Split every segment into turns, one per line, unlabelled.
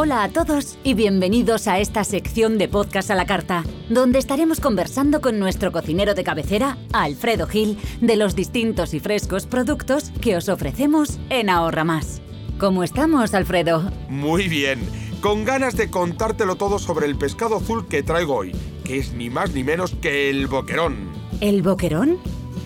Hola a todos y bienvenidos a esta sección de Podcast a la Carta, donde estaremos conversando con nuestro cocinero de cabecera, Alfredo Gil, de los distintos y frescos productos que os ofrecemos en Ahorra Más. ¿Cómo estamos, Alfredo?
Muy bien, con ganas de contártelo todo sobre el pescado azul que traigo hoy, que es ni más ni menos que el boquerón.
¿El boquerón?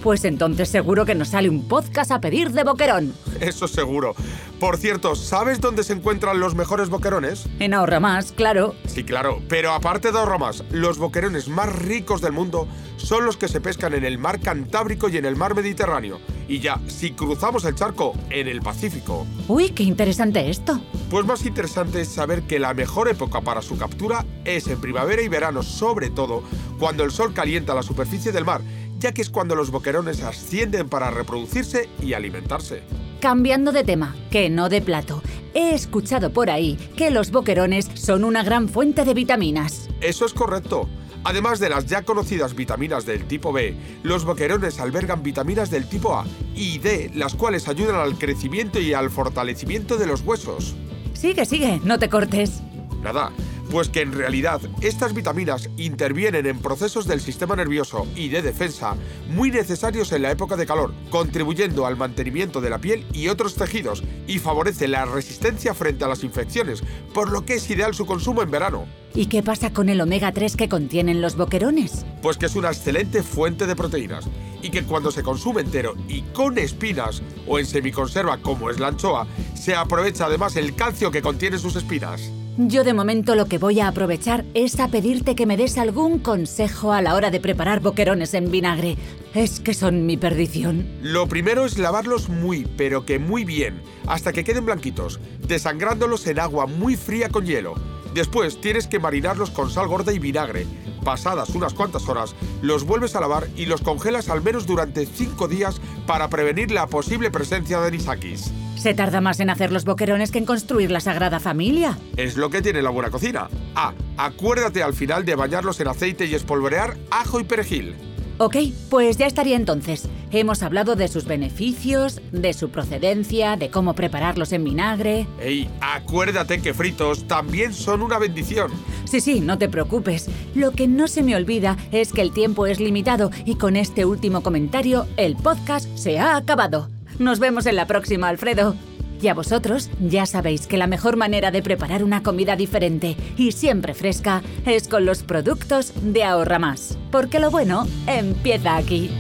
Pues entonces seguro que nos sale un podcast a pedir de boquerón.
Eso seguro. Por cierto, ¿sabes dónde se encuentran los mejores boquerones?
En Ahorra Más, claro.
Sí, claro, pero aparte de Ahorra Más, los boquerones más ricos del mundo son los que se pescan en el mar Cantábrico y en el mar Mediterráneo. Y ya, si cruzamos el charco, en el Pacífico.
Uy, qué interesante esto.
Pues más interesante es saber que la mejor época para su captura es en primavera y verano, sobre todo cuando el sol calienta la superficie del mar ya que es cuando los boquerones ascienden para reproducirse y alimentarse.
Cambiando de tema, que no de plato, he escuchado por ahí que los boquerones son una gran fuente de vitaminas.
Eso es correcto. Además de las ya conocidas vitaminas del tipo B, los boquerones albergan vitaminas del tipo A y D, las cuales ayudan al crecimiento y al fortalecimiento de los huesos.
Sigue, sigue, no te cortes.
Nada, pues que en realidad estas vitaminas intervienen en procesos del sistema nervioso y de defensa muy necesarios en la época de calor, contribuyendo al mantenimiento de la piel y otros tejidos y favorece la resistencia frente a las infecciones, por lo que es ideal su consumo en verano.
¿Y qué pasa con el omega 3 que contienen los boquerones?
Pues que es una excelente fuente de proteínas y que cuando se consume entero y con espinas o en semiconserva como es la anchoa, se aprovecha además el calcio que contiene sus espinas.
Yo de momento lo que voy a aprovechar es a pedirte que me des algún consejo a la hora de preparar boquerones en vinagre. Es que son mi perdición.
Lo primero es lavarlos muy, pero que muy bien, hasta que queden blanquitos, desangrándolos en agua muy fría con hielo. Después tienes que marinarlos con sal gorda y vinagre. Pasadas unas cuantas horas, los vuelves a lavar y los congelas al menos durante 5 días para prevenir la posible presencia de anisakis.
Se tarda más en hacer los boquerones que en construir la Sagrada Familia.
Es lo que tiene la buena cocina. Ah, acuérdate al final de bañarlos en aceite y espolvorear ajo y perejil.
Ok, pues ya estaría entonces. Hemos hablado de sus beneficios, de su procedencia, de cómo prepararlos en vinagre.
Ey, acuérdate que fritos también son una bendición.
Sí, sí, no te preocupes. Lo que no se me olvida es que el tiempo es limitado y con este último comentario el podcast se ha acabado. Nos vemos en la próxima, Alfredo. Y a vosotros, ya sabéis que la mejor manera de preparar una comida diferente y siempre fresca es con los productos de Ahorra Más. Porque lo bueno empieza aquí.